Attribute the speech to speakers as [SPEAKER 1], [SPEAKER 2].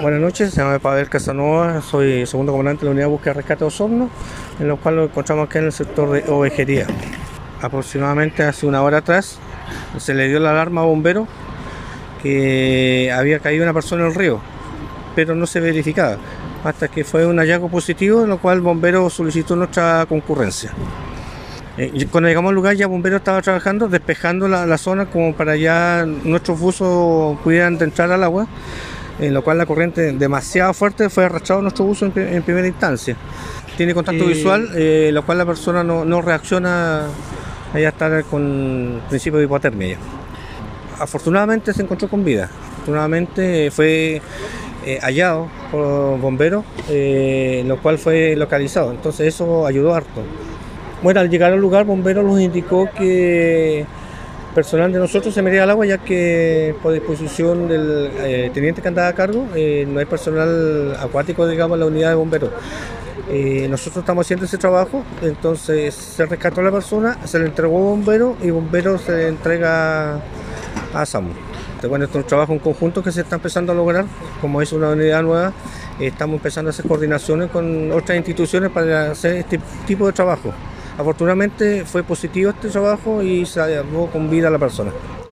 [SPEAKER 1] Buenas noches, se llama Pavel Casanova, soy segundo comandante de la Unidad de Búsqueda y Rescate de Osorno, en lo cual nos encontramos aquí en el sector de ovejería. Aproximadamente hace una hora atrás se le dio la alarma a bomberos que había caído una persona en el río, pero no se verificaba, hasta que fue un hallazgo positivo, en lo cual el bombero solicitó nuestra concurrencia. Eh, cuando llegamos al lugar ya bomberos estaba trabajando, despejando la, la zona como para ya nuestros buzos pudieran entrar al agua en lo cual la corriente demasiado fuerte fue arrastrado nuestro buzo en, en primera instancia. Tiene contacto
[SPEAKER 2] Eh,
[SPEAKER 1] visual, eh, lo cual la persona no, no reacciona a estar con principio de hipotermia. ya. Afortunadamente se encontró con vida. Afortunadamente fue eh, hallado por bomberos, eh, lo cual fue localizado. Entonces eso ayudó harto. Bueno, al llegar al lugar, bomberos nos indicó que personal de nosotros se metía al agua ya que por disposición del eh, teniente que andaba a cargo eh, no hay personal acuático digamos en la unidad de bomberos. Eh, nosotros estamos haciendo ese trabajo entonces se rescató a la persona se le entregó a bombero y bombero se le entrega a SAMU. Bueno, es un trabajo en conjunto que se está empezando a lograr como es una unidad nueva estamos empezando a hacer coordinaciones con otras instituciones para hacer este tipo de trabajo Afortunadamente fue positivo este trabajo y salvó con vida a la persona.